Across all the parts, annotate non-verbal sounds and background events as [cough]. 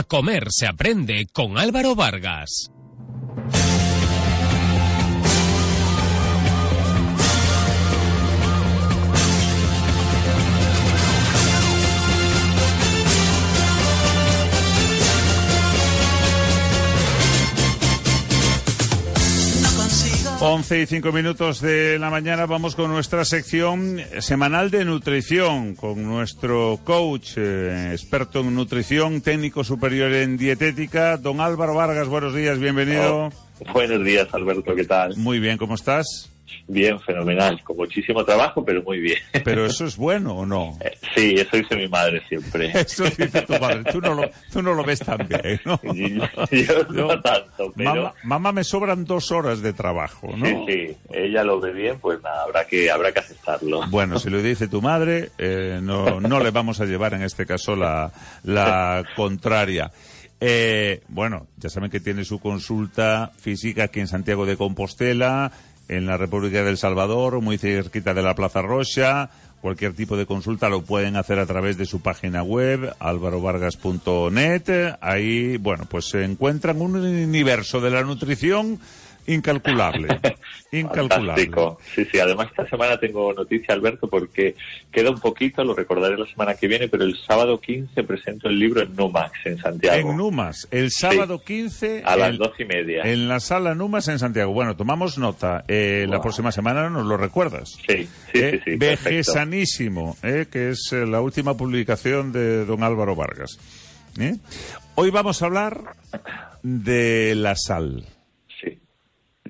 A comer se aprende con Álvaro Vargas. 11 y 5 minutos de la mañana vamos con nuestra sección semanal de nutrición con nuestro coach, eh, experto en nutrición, técnico superior en dietética, don Álvaro Vargas. Buenos días, bienvenido. Buenos días, Alberto, ¿qué tal? Muy bien, ¿cómo estás? Bien, fenomenal, con muchísimo trabajo, pero muy bien. [laughs] Pero eso es bueno o no? Eh, Sí, eso dice mi madre siempre. [laughs] Eso dice tu madre. Tú no lo, tú no lo ves tan bien, ¿no? [laughs] Yo no tanto, pero Mamá, mamá, me sobran dos horas de trabajo, ¿no? sí, sí, ella lo ve bien, pues nada, habrá que, habrá que aceptarlo. Bueno, si lo dice tu madre, eh, no, no le vamos a llevar en este caso la, la contraria. Eh, bueno, ya saben que tiene su consulta física aquí en Santiago de Compostela, en la República del Salvador, muy cerquita de la Plaza Rocha. Cualquier tipo de consulta lo pueden hacer a través de su página web, alvarovargas.net. Ahí, bueno, pues se encuentran un universo de la nutrición incalculable. [laughs] Incalculable. Fantástico. Sí, sí, además esta semana tengo noticia, Alberto, porque queda un poquito, lo recordaré la semana que viene, pero el sábado 15 presento el libro en Numax, en Santiago. En Numas, el sábado 15 A las doce y media. en la sala Numas en Santiago. Bueno, tomamos nota. Eh, La próxima semana nos lo recuerdas. Sí, sí, Eh, sí, sí. perfecto. Vejesanísimo, eh, que es eh, la última publicación de don Álvaro Vargas. ¿Eh? Hoy vamos a hablar de la sal.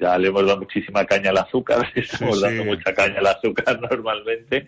Ya le hemos dado muchísima caña al azúcar, [laughs] estamos Sí, dando mucha caña al azúcar [laughs] normalmente.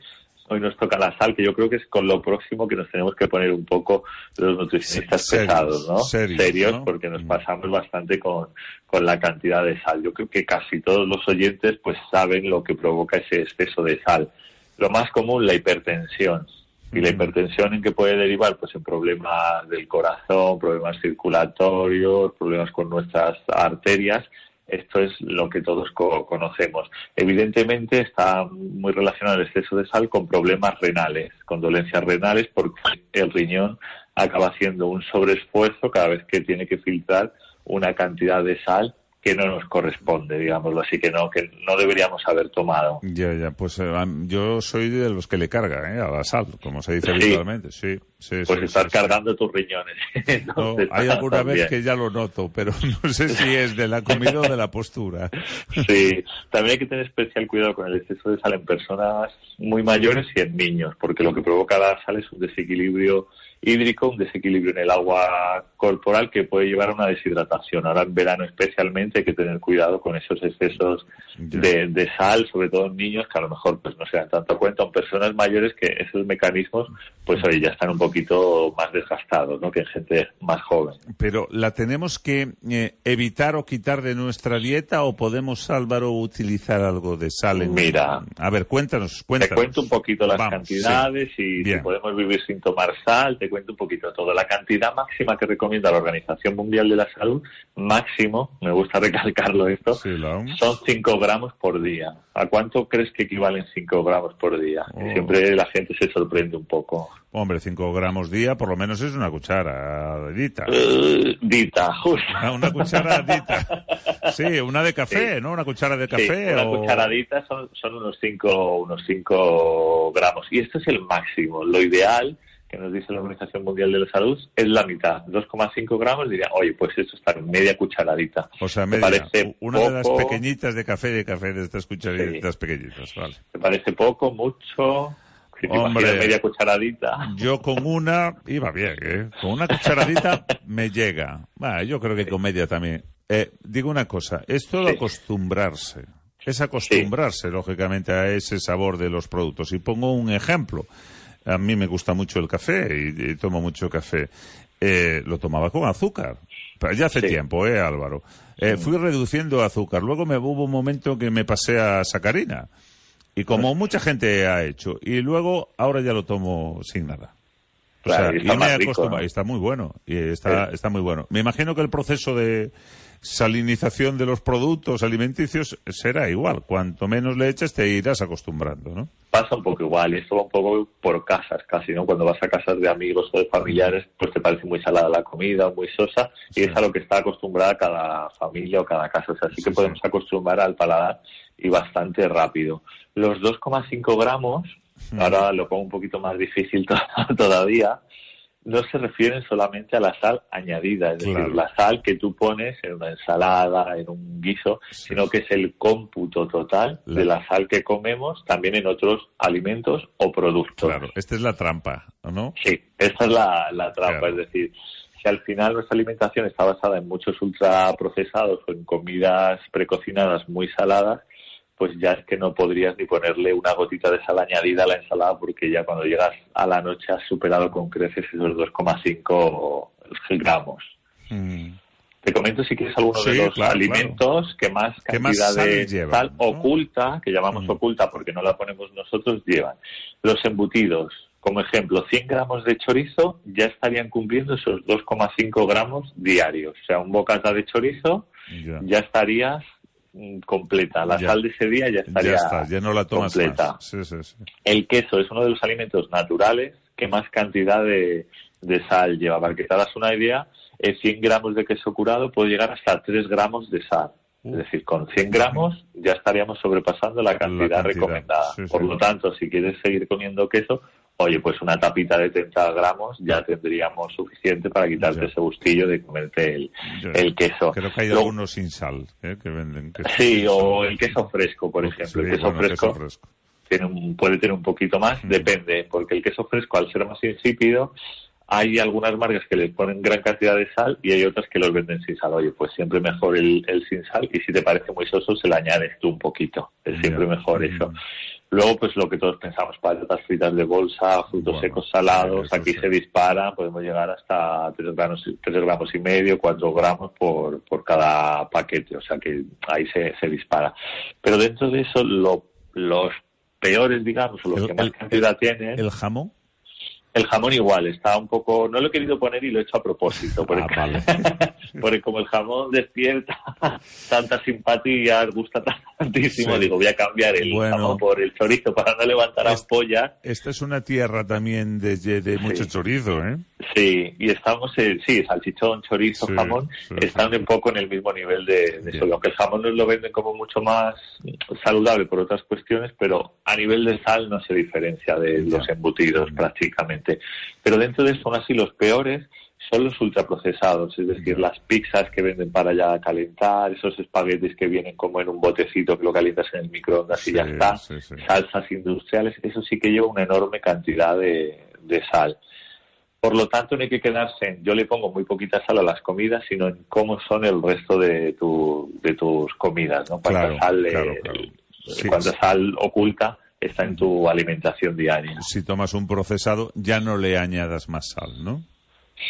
Hoy nos toca la sal, que yo creo que es con lo próximo que nos tenemos que poner un poco los nutricionistas serios, pesados, ¿no? serios, ¿no? porque nos Mm. pasamos bastante con, con la cantidad de sal. Yo creo que casi todos los oyentes pues saben lo que provoca ese exceso de sal. Lo más común, la hipertensión. Y la Mm. hipertensión en qué puede derivar, pues en problemas del corazón, problemas circulatorios, problemas con nuestras arterias. Esto es lo que todos co- conocemos. Evidentemente está muy relacionado el exceso de sal con problemas renales, con dolencias renales, porque el riñón acaba haciendo un sobreesfuerzo cada vez que tiene que filtrar una cantidad de sal que no nos corresponde, digámoslo así, que no, que no deberíamos haber tomado. Ya, ya, pues eh, yo soy de los que le carga, ¿eh? A la sal, como se dice Sí. habitualmente. Sí, sí, Pues sí, sí. cargando tus riñones. [laughs] No, hay alguna vez que ya lo noto, pero [laughs] no sé si es de la comida o de la postura. Sí, también hay que tener especial cuidado con el exceso de sal en personas muy mayores y en niños, porque lo que provoca la sal es un desequilibrio hídrico, un desequilibrio en el agua corporal que puede llevar a una deshidratación. Ahora en verano especialmente hay que tener cuidado con esos excesos de, de sal, sobre todo en niños que a lo mejor pues no se dan tanto cuenta, o en personas mayores que esos mecanismos pues hoy ya están un poquito más desgastados, ¿no? Que en gente más joven. Pero ¿la tenemos que eh, evitar o quitar de nuestra dieta o podemos, Álvaro, utilizar algo de sal? En... Mira. A ver, cuéntanos, Te cuéntanos. cuento un poquito las Vamos, cantidades y si podemos vivir sin tomar sal, te cuento un poquito todo. La cantidad máxima que recomienda la Organización Mundial de la Salud, máximo, me gusta recalcarlo esto, Sí, son 5 gramos por día. ¿A cuánto crees que equivalen 5 gramos por día? Oh. Siempre la gente se sorprende un poco. Hombre, 5 gramos día, por lo menos es una cucharadita. Eh, dita, justo. Ah, Una cucharadita. [laughs] Sí, una de café, ¿no? Una cuchara de Sí, café. una o... cucharadita son, son unos 5 unos cinco gramos. Y esto es el máximo. Lo ideal que nos dice la Organización Mundial de la Salud es la mitad. 2,5 gramos diría, oye, pues esto está en media cucharadita. O sea, ¿Te media. parece Una de las pequeñitas de café, de café, de estas cucharitas pequeñitas, vale. ¿Te parece poco, mucho? Te Hombre. media cucharadita. Yo con una iba bien, ¿eh? Con una cucharadita [laughs] me llega. Bueno, yo creo que con media también. Eh, digo una cosa, es todo Sí. acostumbrarse. Es acostumbrarse, lógicamente, a ese sabor de los productos. Y pongo un ejemplo. A mí me gusta mucho el café y, y tomo mucho café. Eh, lo tomaba con azúcar. Pero ya hace Sí. tiempo, ¿eh, Álvaro? Eh, Fui reduciendo azúcar. Luego me hubo un momento que me pasé a sacarina. Y como mucha gente ha hecho. Y luego, ahora ya lo tomo sin nada. O Claro, sea, y está y me rico, acostumbrado. ¿no? y Está muy bueno. Y está, está muy bueno. Me imagino que el proceso de salinización de los productos alimenticios será igual. Cuanto menos le eches, te irás acostumbrando, ¿no? Pasa un poco igual, y esto va un poco por casas casi, ¿no? Cuando vas a casas de amigos o de familiares, pues te parece muy salada la comida, muy sosa, y es a lo que está acostumbrada cada familia o cada casa. O sea, sí Sí, que sí. podemos acostumbrar al paladar y bastante rápido. Los 2,5 gramos, ahora lo pongo un poquito más difícil [laughs] to- todavía, no se refieren solamente a la sal añadida, es Claro. decir, la sal que tú pones en una ensalada, en un guiso, Sí. sino que es el cómputo total de La- sal que comemos también en otros alimentos o productos. Claro, esta es la trampa, ¿no? Sí, esa es la, la trampa, Claro. es decir, si al final nuestra alimentación está basada en muchos ultraprocesados o en comidas precocinadas muy saladas, pues ya es que no podrías ni ponerle una gotita de sal añadida a la ensalada porque ya cuando llegas a la noche has superado con creces esos 2,5 gramos. Mm. Te comento si quieres alguno Sí, de los claro, alimentos que más Que más cantidad sal de llevan, sal ¿no? oculta, que llamamos Mm. oculta porque no la ponemos nosotros, llevan. Los embutidos, como ejemplo, 100 gramos de chorizo ya estarían cumpliendo esos 2,5 gramos diarios. O sea, un bocata de chorizo Ya. ya estarías completa. La Ya. sal de ese día ya estaría Ya está, ya no la tomas completa. más. Sí, sí, sí. El queso es uno de los alimentos naturales que más cantidad de, de sal lleva. Para que te hagas una idea, eh, 100 gramos de queso curado puede llegar hasta 3 gramos de sal. Es decir, con 100 gramos ya estaríamos sobrepasando la cantidad, cantidad, recomendada. sí, sí. Por lo tanto, si quieres seguir comiendo queso, oye, pues una tapita de 30 gramos ya tendríamos suficiente para quitarte Ya. ese gustillo de comerte el, el queso. Creo que hay algunos sin sal ¿eh? que venden. queso. Sí, o el queso fresco, por ejemplo. Sí, el queso bueno, fresco queso fresco. tiene un- puede tener un poquito más, Mm. depende, porque el queso fresco, al ser más insípido, hay algunas marcas que les ponen gran cantidad de sal y hay otras que los venden sin sal. Oye, pues siempre mejor el, el sin sal y si te parece muy soso, se le añades tú un poquito. Es siempre mejor Mm. Luego, pues lo que todos pensamos, patatas fritas de bolsa, frutos Bueno, secos salados, aquí sí. se dispara, podemos llegar hasta 3 gramos, tres gramos y medio, 4 gramos por, por cada paquete, o sea que ahí se, se dispara. Pero dentro de eso, lo, los peores, digamos, o los El- que más el- cantidad tienen, ¿El jamón? el jamón igual, está un poco, no lo he querido poner y lo he hecho a propósito, porque, Ah, vale. [laughs] porque como el jamón despierta [laughs] tanta simpatía, gusta tantísimo, Sí. digo, voy a cambiar el Bueno. jamón por el chorizo para no levantar Es- ampollas. Esta es una tierra también de, de mucho Sí. chorizo, ¿eh? Sí, y estamos, en, sí, salchichón, chorizo, Sí, jamón, están un poco en el mismo nivel de, de. Bien. Aunque el jamón nos lo venden como mucho más saludable por otras cuestiones, pero a nivel de sal no se diferencia de los embutidos Ya. prácticamente. Pero dentro de eso, aún así, los peores son los ultraprocesados, es decir, las pizzas que venden para ya calentar, esos espaguetis que vienen como en un botecito que lo calientas en el microondas y ya está, sí, sí. salsas industriales, eso sí que lleva una enorme cantidad de, de sal. Por lo tanto, no hay que quedarse en yo le pongo muy poquita sal a las comidas, sino en cómo son el resto de, tu, de tus comidas, ¿no? Cuánta Claro, sal, eh, claro, claro. Sí, cuánta sí. sal oculta está en tu alimentación diaria. Si tomas un procesado, ya no le añadas más sal, ¿no?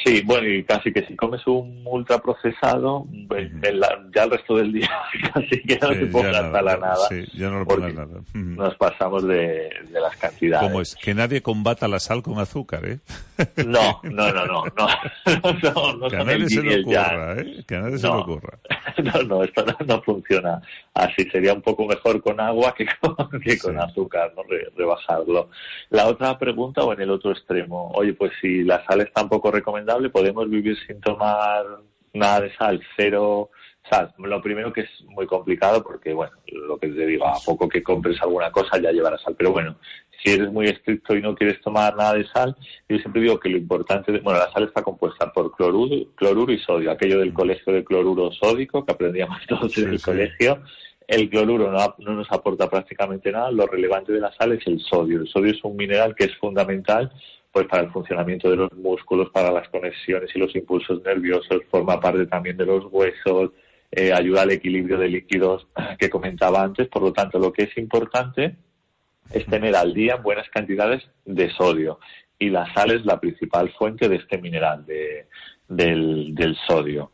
Sí, bueno, y casi que si comes un ultraprocesado, pues, en la- ya el resto del día [laughs] casi que no Sí, te pongas nada, a nada. sí, ya no porque pongas nada. Ujú. Nos pasamos de, de las cantidades. ¿Cómo es? Que nadie combata la sal con azúcar, ¿eh? No, no, [laughs] no, no, no, no, [laughs] no que a nadie se le ocurra, ¿eh? Que a nadie se No. le ocurra. No, no, esto no, no funciona así. Sería un poco mejor con agua que con, que con Sí. azúcar, ¿no? Re- rebajarlo. La otra pregunta, o en el otro extremo, oye, pues si la sal es tan poco recomendable, ¿podemos vivir sin tomar nada de sal? Cero sal. Lo primero que es muy complicado porque, bueno, lo que te digo, a poco que compres alguna cosa ya llevará sal. Pero bueno, si eres muy estricto y no quieres tomar nada de sal, yo siempre digo que lo importante, de, bueno, la sal está compuesta por cloruro, cloruro y sodio, aquello del colegio de cloruro sódico que aprendíamos [laughs] todos Sí, en el sí. colegio, El cloruro no, no, nos aporta prácticamente nada. Lo relevante de la sal es el sodio. El sodio es un mineral que es fundamental pues para el funcionamiento de los músculos, para las conexiones y los impulsos nerviosos, forma parte también de los huesos, eh, ayuda al equilibrio de líquidos [clears throat] que comentaba antes. Por lo tanto, lo que es importante es tener al día buenas cantidades de sodio. Y la sal es la principal fuente de este mineral, de, del, del sodio.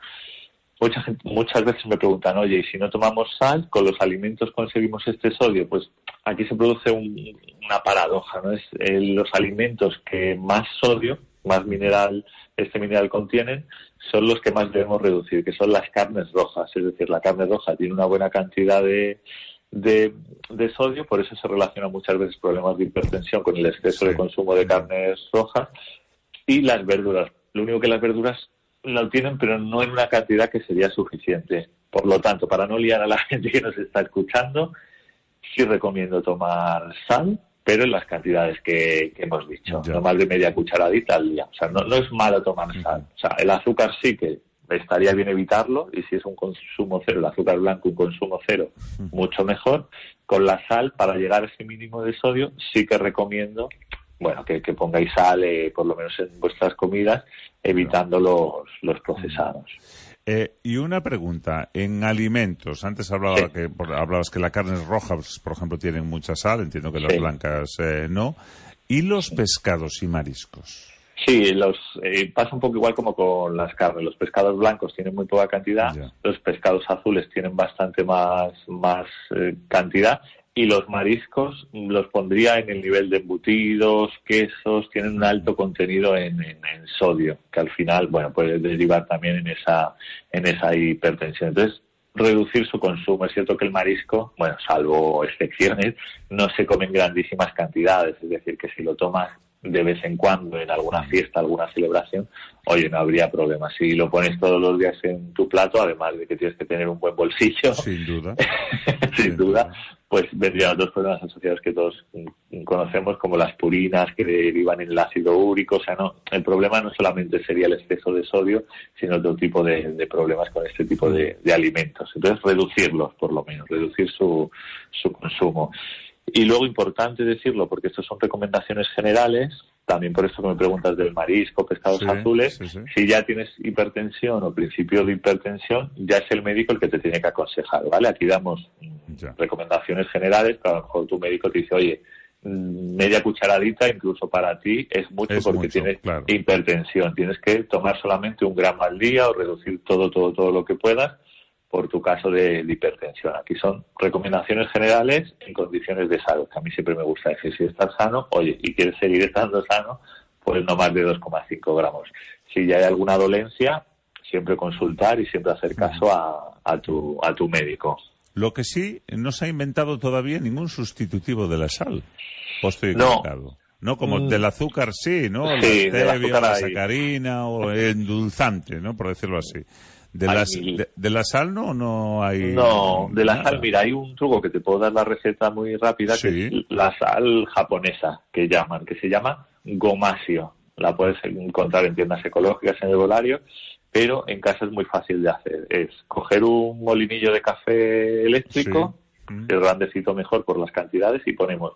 Mucha gente, muchas veces me preguntan, oye, ¿y si no tomamos sal, con los alimentos conseguimos este sodio? Pues aquí se produce un, una paradoja, ¿no? Es eh, los alimentos que más sodio, más mineral, este mineral contienen, son los que más debemos reducir, que son las carnes rojas. Es decir, la carne roja tiene una buena cantidad de, de, de sodio, por eso se relacionan muchas veces problemas de hipertensión con el exceso Sí. de consumo de carnes rojas. Y las verduras. Lo único que las verduras lo tienen, pero no en una cantidad que sería suficiente. Por lo tanto, para no liar a la [laughs] gente que nos está escuchando, sí recomiendo tomar sal, pero en las cantidades que, que hemos dicho, Ya. no más de media cucharadita al día. O sea, no, no es malo tomar sal. O sea, el azúcar sí que estaría bien evitarlo y si es un consumo cero, el azúcar blanco un consumo cero, mucho mejor. Con la sal, para llegar a ese mínimo de sodio, sí que recomiendo bueno, que, que pongáis sal, eh, por lo menos en vuestras comidas, evitando los, los procesados. Eh, y una pregunta, en alimentos, antes hablaba Sí. que, por- hablabas que las carnes rojas, por ejemplo, tienen mucha sal, entiendo que las Sí. blancas eh, no, y los pescados y mariscos. Sí, los, eh, pasa un poco igual como con las carnes. Los pescados blancos tienen muy poca cantidad, Ya. los pescados azules tienen bastante más, más eh, cantidad y los mariscos los pondría en el nivel de embutidos, quesos, tienen un alto contenido en, en- en sodio, que al final, bueno, puede derivar también en esa, en esa hipertensión. Entonces, reducir su consumo. Es cierto que el marisco, bueno, salvo excepciones, no se come en grandísimas cantidades. Es decir, que si lo tomas de vez en cuando en alguna fiesta, alguna celebración, oye, no habría problema. Si lo pones todos los días en tu plato, además de que tienes que tener un buen bolsillo, Sin duda. [laughs] sin duda, pues vendrían otros problemas asociados que todos conocemos, como las purinas que derivan en el ácido úrico. O sea, no, el problema no solamente sería el exceso de sodio, sino otro tipo de, problemas con este tipo de, de alimentos. Entonces, reducirlos, por lo menos, reducir su, su consumo. Y luego, importante decirlo, porque estas son recomendaciones generales, también por esto que me preguntas del marisco, pescados Sí, azules, sí, sí. si ya tienes hipertensión o principio de hipertensión, ya es el médico el que te tiene que aconsejar, ¿vale? Aquí damos Ya. recomendaciones generales, pero a lo mejor tu médico te dice, oye, mm, media cucharadita incluso para ti es mucho Es porque mucho, tienes claro. hipertensión. Tienes que tomar solamente un gramo al día o reducir todo, todo, todo lo que puedas por tu caso de, de hipertensión. Aquí son recomendaciones generales en condiciones de salud. que A mí siempre me gusta decir, si estás sano, oye, y quieres seguir [laughs] estando sano, pues no más de 2,5 gramos. Si ya hay alguna dolencia, siempre consultar y siempre hacer caso a, a, tu, a tu médico. Lo que sí, no se ha inventado todavía ningún sustitutivo de la sal. ¿O estoy No. No, como Mm. del azúcar sí, ¿no? Sí, la stevia, la sacarina o el endulzante, ¿no? Por decirlo así. De, Hay las- mil. de, de la sal no, no hay... No, de la nada. sal, mira, hay un truco que te puedo dar la receta muy rápida, que es la sal japonesa, que llaman, que se llama gomasio. La puedes encontrar en tiendas ecológicas en el volario, pero en casa es muy fácil de hacer. Es coger un molinillo de café eléctrico, Sí. Mm. es grandecito mejor por las cantidades, y ponemos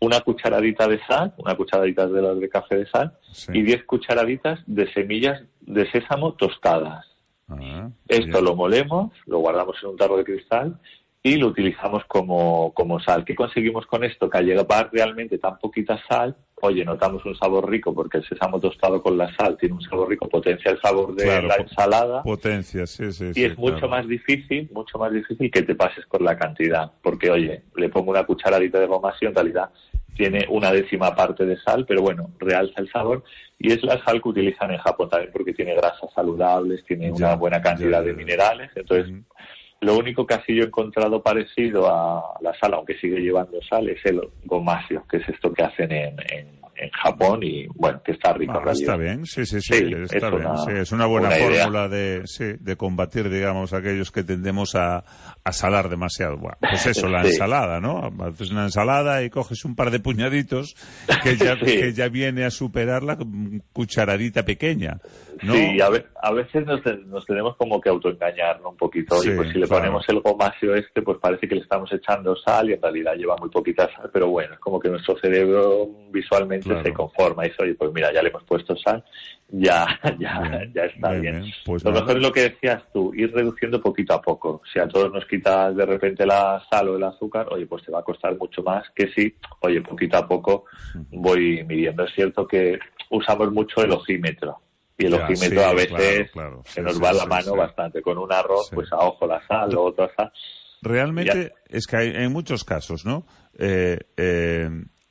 una cucharadita de sal, una cucharadita de las de café de sal, Sí. y 10 cucharaditas de semillas de sésamo tostadas. Ah, Esto lo molemos, lo guardamos en un tarro de cristal y lo utilizamos como, como sal. ¿Qué conseguimos con esto? Que al llevar realmente tan poquita sal, oye, notamos un sabor rico porque el sésamo tostado con la sal tiene un sabor rico, potencia el sabor de Claro, la ensalada Potencia, sí, sí. y sí, es mucho más difícil, mucho más difícil que te pases con la cantidad. Porque, oye, le pongo una cucharadita de gomasio, en realidad tiene una décima parte de sal, pero bueno, realza el sabor. Y es la sal que utilizan en Japón también porque tiene grasas saludables, tiene una buena cantidad de minerales. Entonces, lo único que así yo he encontrado parecido a la sal, aunque sigue llevando sal, es el gomasio, que es esto que hacen en, en, en Japón y, bueno, que está rico. Ah, está bien, sí, sí, sí, Sí, está es bien. una- sí, es una buena una fórmula de, sí, de combatir, digamos, aquellos que tendemos a, a salar demasiado. Bueno, pues eso, la [laughs] ensalada, ¿no? Haces una ensalada y coges un par de puñaditos que ya, [laughs] que ya viene a superar la cucharadita pequeña. ¿no? Sí, a, ve- a veces nos, nos tenemos como que autoengañar ¿no? un poquito. Y pues si le claro. ponemos el gomasio este, pues parece que le estamos echando sal y en realidad lleva muy poquita sal. Pero bueno, es como que nuestro cerebro visualmente Claro. se conforma y dice, oye, pues mira, ya le hemos puesto sal, ya, [laughs] ya, Bien, ya está bien, bien. bien. Pues lo nada. mejor es lo que decías tú, ir reduciendo poquito a poco. Si a todos nos quitas de repente la sal o el azúcar, oye, pues te va a costar mucho más que si, oye, poquito a poco voy midiendo. Es cierto que usamos mucho el ojímetro. Y el ojímetro sí, a veces claro, claro. se nos sí, va la mano bastante. Con un arroz, pues a ojo la sal, o otra sal. Realmente es que hay en muchos casos, ¿no? Eh, eh,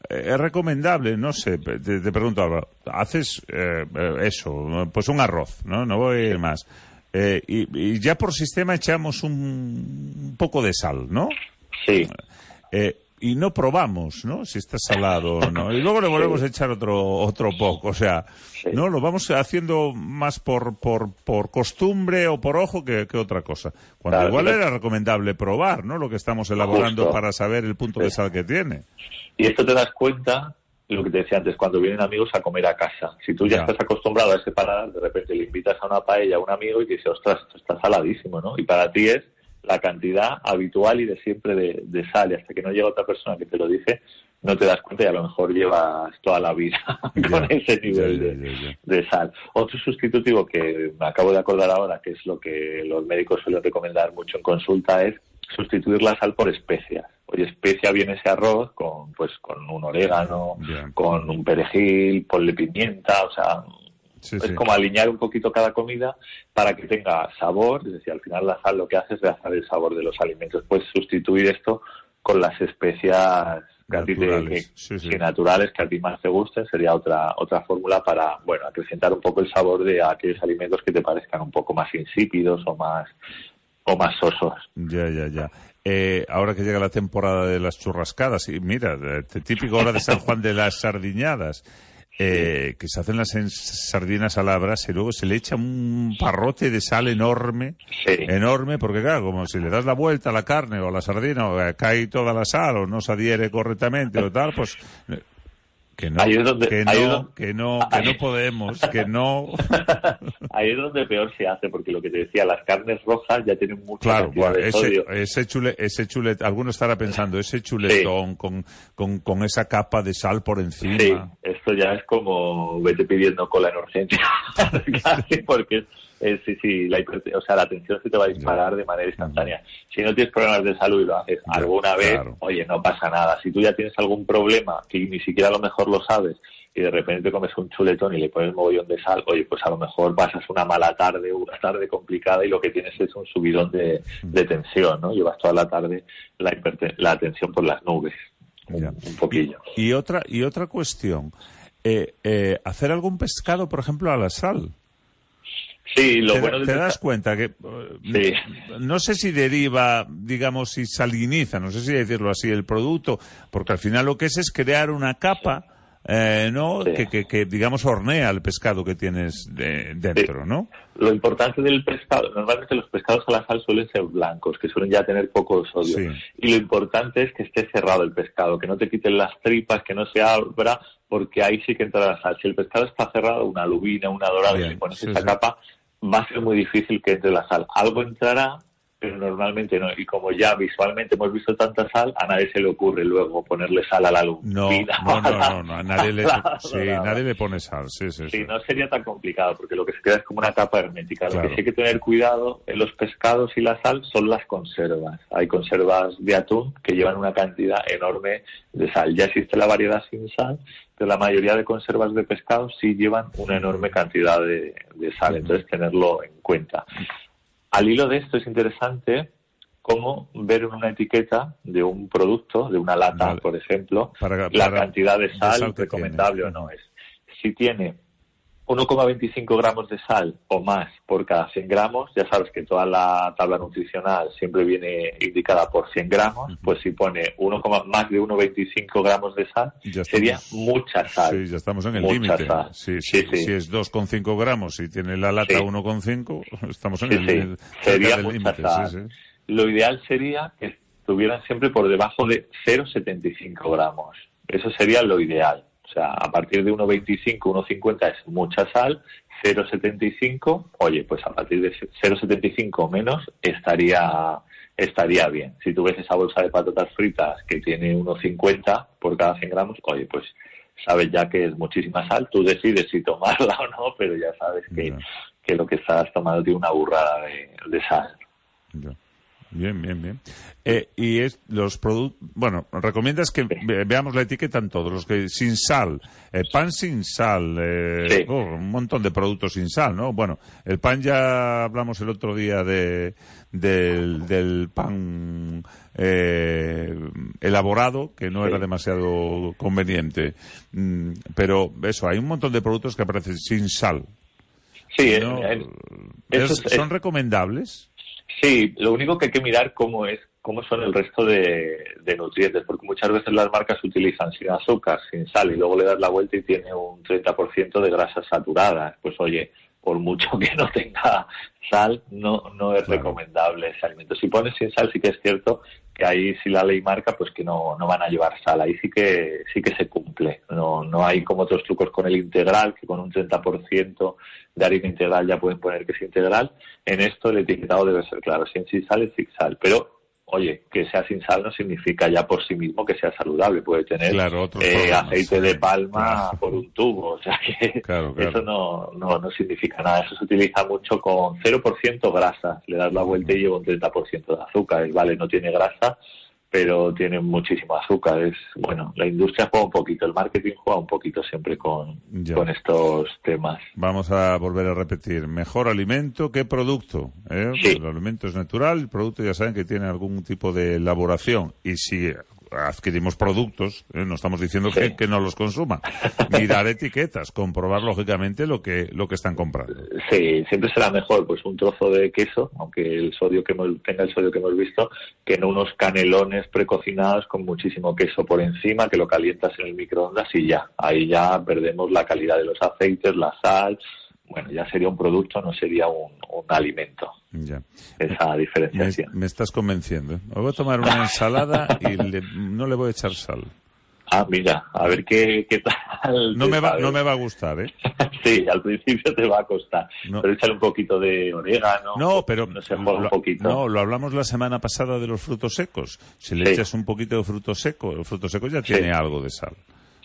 es recomendable, no sé, te, te pregunto Álvaro, haces eh, eh, eso, pues un arroz, ¿no? No voy a ir más. Eh, y, y ya por sistema echamos un, un poco de sal, ¿no? Sí, Eh, y no probamos, ¿no? Si está salado o no. Y luego le volvemos a echar otro, otro poco. O sea, ¿no? Lo vamos haciendo más por, por, por costumbre o por ojo que, que otra cosa. Cuando Claro, igual pero- era recomendable probar, ¿no? Lo que estamos elaborando Justo. para saber el punto de sal que tiene. Y esto te das cuenta, lo que te decía antes, cuando vienen amigos a comer a casa. Si tú ya, Ya. estás acostumbrado a ese paladar, de repente le invitas a una paella a un amigo y te dice, ostras, esto está saladísimo, ¿no? Y para ti es la cantidad habitual y de siempre de, de sal. Y hasta que no llega otra persona que te lo dice, no te das cuenta y a lo mejor llevas toda la vida [laughs] con ese nivel de, de sal. Otro sustitutivo que me acabo de acordar ahora, que es lo que los médicos suelen recomendar mucho en consulta, es sustituir la sal por especias. Oye, especia bien ese arroz con, pues, con un orégano, con un perejil, ponle pimienta, o sea, Sí, es sí. como alinear un poquito cada comida para que tenga sabor, es decir, al final la sal lo que hace es realzar el sabor de los alimentos. Puedes sustituir esto con las especias que a ti te- Naturales, que- sí, sí. que naturales que a ti más te gusten, sería otra otra fórmula para, bueno, acrecentar un poco el sabor de aquellos alimentos que te parezcan un poco más insípidos o más o más sosos. Ya, ya, ya. Eh, ahora que llega la temporada de las churrascadas, y mira, eh, típico ahora de San Juan de las sardiñadas, eh, que se hacen las sardinas a la brasa y luego se le echa un parrote de sal enorme, Sí. enorme, porque claro, como si le das la vuelta a la carne o a la sardina, o, eh, cae toda la sal o no se adhiere correctamente o tal, pues... que no, donde- que no, que no, que no podemos, que no. [laughs] Ahí es donde peor se hace, porque lo que te decía, las carnes rojas ya tienen mucha Claro, cantidad bueno, de ese, sodio. ese, chule, ese chulet, alguno estará pensando, ese chuletón con, con, con esa capa de sal por encima. Sí, esto ya es como vete pidiendo cola en urgencia, [laughs] casi porque eh, sí, sí, la, o sea, la tensión se te va a disparar de manera instantánea. Si no tienes problemas de salud y lo haces alguna vez, claro. oye, no pasa nada. Si tú ya tienes algún problema que ni siquiera a lo mejor lo sabes y de repente comes un chuletón y le pones mogollón de sal, oye, pues a lo mejor pasas una mala tarde, una tarde complicada y lo que tienes es un subidón de, de tensión, ¿no? Llevas toda la tarde la, la tensión por las nubes. Un, poquillo. Y, y otra, y otra cuestión, eh, eh, hacer algún pescado, por ejemplo, a la sal. Sí, lo te, bueno te del das cuenta que eh, Sí. no sé si deriva, digamos, si saliniza, no sé si decirlo así, el producto, porque al final lo que es es crear una capa, eh, ¿no? Sí. Que, que, que, digamos, hornea el pescado que tienes de- dentro, ¿no? Lo importante del pescado, normalmente los pescados a la sal suelen ser blancos, que suelen ya tener poco sodio. Sí. Y lo importante es que esté cerrado el pescado, que no te quiten las tripas, que no se abra, porque ahí sí que entra la sal. Si el pescado está cerrado, una lubina, una dorada, y le pones esa capa, va a ser muy difícil que entre la sal. Algo entrará, pero normalmente no. Y como ya visualmente hemos visto tanta sal, a nadie se le ocurre luego ponerle sal a la lubina. No, no, no, no, no, a nadie le, [laughs] [laughs] sí, nadie le pone sal, sí, sí, sí. Sí, no sería tan complicado, porque lo que se queda es como una capa hermética. Claro. Lo que sí hay que tener cuidado en los pescados y la sal son las conservas. Hay conservas de atún que llevan una cantidad enorme de sal. Ya existe la variedad sin sal, pero la mayoría de conservas de pescado sí llevan una enorme cantidad de, de sal. Entonces, tenerlo en cuenta. Al hilo de esto es interesante cómo ver en una etiqueta de un producto, de una lata, Vale. por ejemplo, Para- la cantidad de de sal, recomendable tiene. o no es. Si tiene 1,25 gramos de sal o más por cada 100 gramos, ya sabes que toda la tabla nutricional siempre viene indicada por 100 gramos, pues si pone 1, más de 1,25 gramos de sal, Ya sería estamos- mucha sal. Sí, ya estamos en el Mucha límite. sal. Sí, Sí, sí. Si es 2,5 gramos y tiene la lata Sí. 1,5, [laughs] estamos en el, cerca Sería mucha límite. sal. Lo ideal sería que estuvieran siempre por debajo de 0,75 gramos. Eso sería lo ideal. O sea, a partir de 1,25, 1,50 es mucha sal, 0,75, oye, pues a partir de 0,75 menos estaría estaría bien. Si tú ves esa bolsa de patatas fritas que tiene 1,50 por cada 100 gramos, oye, pues sabes ya que es muchísima sal, tú decides si tomarla o no, pero ya sabes que, que lo que estás tomando tiene una burrada de, de sal. Bien, bien, bien. Eh, y es los productos, bueno, recomiendas que ve- veamos la etiqueta en todos, los que sin sal, eh, pan sin sal, eh, Sí. oh, un montón de productos sin sal, ¿no? Bueno, el pan ya hablamos el otro día de del, del pan eh, elaborado, que no Sí. era demasiado conveniente. Mm, pero eso, hay un montón de productos que aparecen sin sal. Sí, ¿no? en- en- ¿Es- eso es- ¿Son recomendables? Sí, lo único que hay que mirar cómo es cómo son el resto de, de nutrientes, porque muchas veces las marcas utilizan sin azúcar, sin sal, y luego le das la vuelta y tiene un 30% de grasas saturadas. Pues oye, por mucho que no tenga sal, no, no es Claro. recomendable ese alimento. Si pones sin sal, sí que es cierto que ahí si la ley marca, pues que no, no van a llevar sal. Ahí sí que sí que se cumple. No, no hay como otros trucos con el integral, que con un 30% de harina integral ya pueden poner que es integral. En esto el etiquetado debe ser claro. Si en sin sal es sin sal. Pero, oye, que sea sin sal no significa ya por sí mismo que sea saludable. Puede tener Claro, eh, aceite de palma por un tubo. O sea que Claro, claro. eso no, no, no significa nada. Eso se utiliza mucho con 0% grasa. Le das la vuelta y lleva un 30% de azúcar. El vale no tiene grasa, pero tiene muchísimo azúcar. Es bueno, la industria juega un poquito, el marketing juega un poquito siempre con, Ya. con estos temas. Vamos a volver a repetir. Mejor alimento que producto. ¿eh? Sí. El alimento es natural, el producto ya saben que tiene algún tipo de elaboración. Y si adquirimos productos, ¿eh? no estamos diciendo que, Sí. que no los consuman. Mirar etiquetas, comprobar lógicamente lo que, lo que están comprando. Sí, siempre será mejor pues un trozo de queso, aunque el sodio que hemos- tenga el sodio que hemos visto, que no unos canelones precocinados con muchísimo queso por encima, que lo calientas en el microondas y ya. Ahí ya perdemos la calidad de los aceites, la sal. Bueno, ya sería un producto, no sería un, un alimento. Ya. Esa diferenciación. me estás convenciendo. ¿eh? Me voy a tomar una ensalada y le- no le voy a echar sal. Ah, mira, a ver qué, qué tal. No me, va, no me va a gustar, ¿eh? [laughs] sí, al principio te va a costar. No. Pero échale un poquito de orégano. No, pero No se juega un lo, poquito. no, lo hablamos la semana pasada de los frutos secos. Si le Sí. echas un poquito de fruto seco, el fruto seco ya Sí. tiene algo de sal.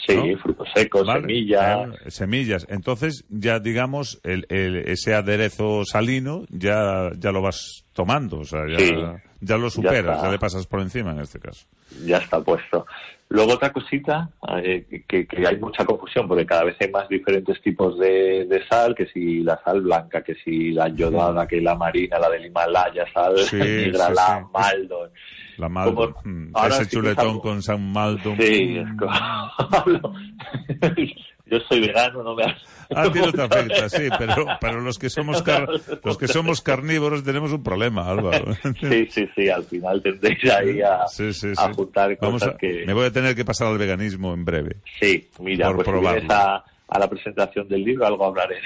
Sí, ¿no? frutos secos, Vale, semillas. eh, semillas. Entonces, ya digamos, el, el- ese aderezo salino ya, ya lo vas tomando. O sea, ya, Sí. ya lo superas, ya le pasas por encima en este caso. ya está puesto. Luego otra cosita, eh, que, que hay mucha confusión porque cada vez hay más diferentes tipos de, de sal, que si la sal blanca, que si la yodada, que la marina, la del Himalaya, sal Sí, [laughs] negra, la sí. La Maldon. Como- mm, ahora ese sí chuletón con San Maldon. Sí, es como- [laughs] Yo soy vegano, no me A ti no te afecta, sí, pero, pero los que somos car- los que somos carnívoros tenemos un problema, Álvaro. Sí, sí, sí, al final tendréis ahí a, Sí, sí, a sí. juntar Vamos cosas a- que... Me voy a tener que pasar al veganismo en breve. Sí, mira, Por pues probarlo. a, a la presentación del libro, algo hablaré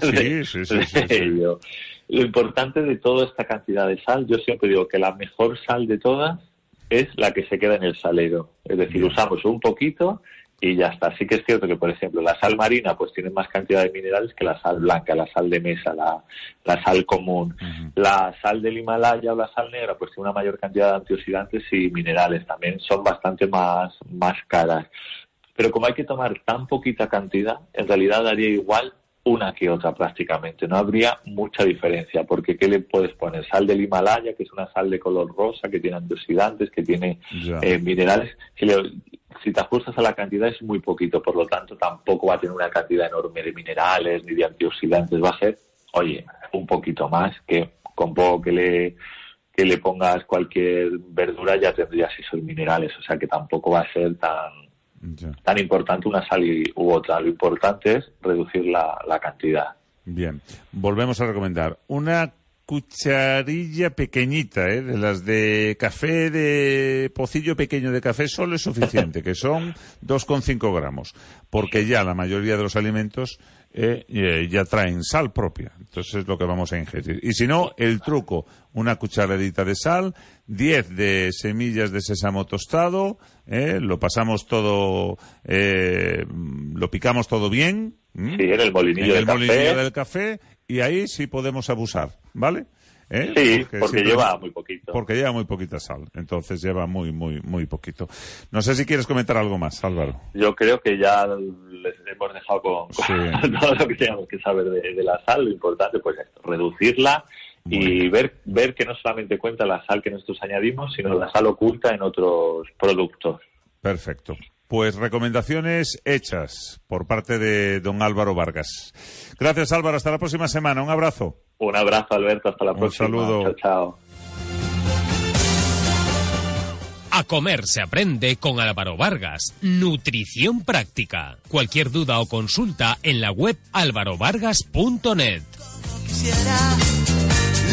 Sí, de, sí, sí, sí, ello. [laughs] Lo importante de toda esta cantidad de sal, yo siempre digo que la mejor sal de todas es la que se queda en el salero. Es decir, usamos un poquito y ya está. Sí que es cierto que, por ejemplo, la sal marina pues tiene más cantidad de minerales que la sal blanca, la sal de mesa, la, la sal común. La sal del Himalaya o la sal negra pues tiene una mayor cantidad de antioxidantes y minerales. También son bastante más, más caras. Pero como hay que tomar tan poquita cantidad, en realidad daría igual una que otra prácticamente. No habría mucha diferencia, porque ¿qué le puedes poner? Sal del Himalaya, que es una sal de color rosa, que tiene antioxidantes, que tiene eh, minerales. Si, le- si te ajustas a la cantidad es muy poquito, por lo tanto tampoco va a tener una cantidad enorme de minerales ni de antioxidantes. Va a ser, oye, un poquito más, que con poco que le que le pongas cualquier verdura ya tendrías esos minerales, o sea que tampoco va a ser tan Tan importante una sal y- u otra. Lo importante es reducir la, la cantidad. Bien, volvemos a recomendar una cucharilla pequeñita, ¿eh? de las de café de pocillo pequeño de café solo es suficiente, que son 2,5 gramos, porque ya la mayoría de los alimentos eh, eh, ya traen sal propia, entonces es lo que vamos a ingerir. Y si no, el truco, una cucharadita de sal, 10 de semillas de sésamo tostado, ¿eh? lo pasamos todo, eh, lo picamos todo bien. Sí, en el molinillo en del el café. molinillo del café y ahí sí podemos abusar, ¿vale? ¿Eh? Sí, porque lleva muy poquito. Porque lleva muy poquita sal, entonces lleva muy, muy, muy poquito. No sé si quieres comentar algo más, Álvaro. Yo creo que ya les hemos dejado con, [laughs] todo lo que teníamos que saber de, de la sal. Lo importante, pues esto, reducirla Muy y ver, ver que no solamente cuenta la sal que nosotros añadimos, sino la sal oculta en otros productos. Perfecto. Pues recomendaciones hechas por parte de don Álvaro Vargas. Gracias, Álvaro. Hasta la próxima semana. Un abrazo. Un abrazo, Alberto. Hasta la Un próxima. saludo. Chao, chao. A comer se aprende con Álvaro Vargas. Nutrición práctica. Cualquier duda o consulta en la web álvarovargas.net. Quisiera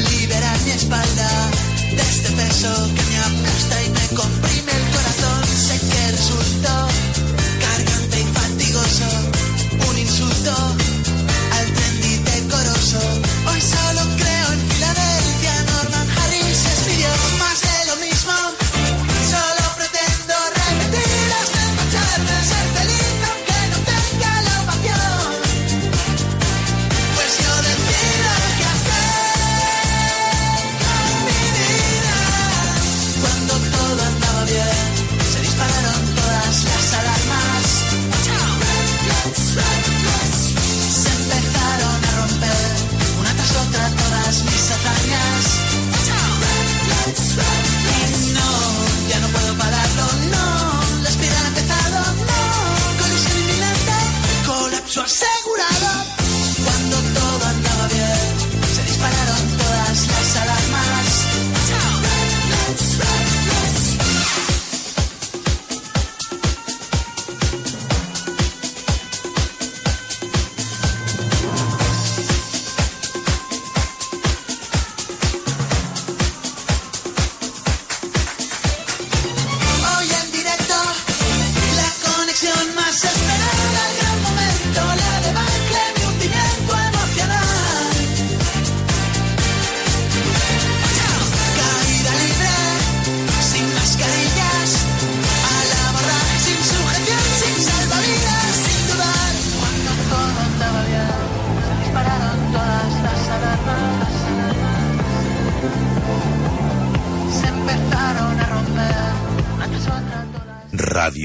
liberar mi espalda de este peso que me aplasta y me comprime cargante y fatigoso, un insulto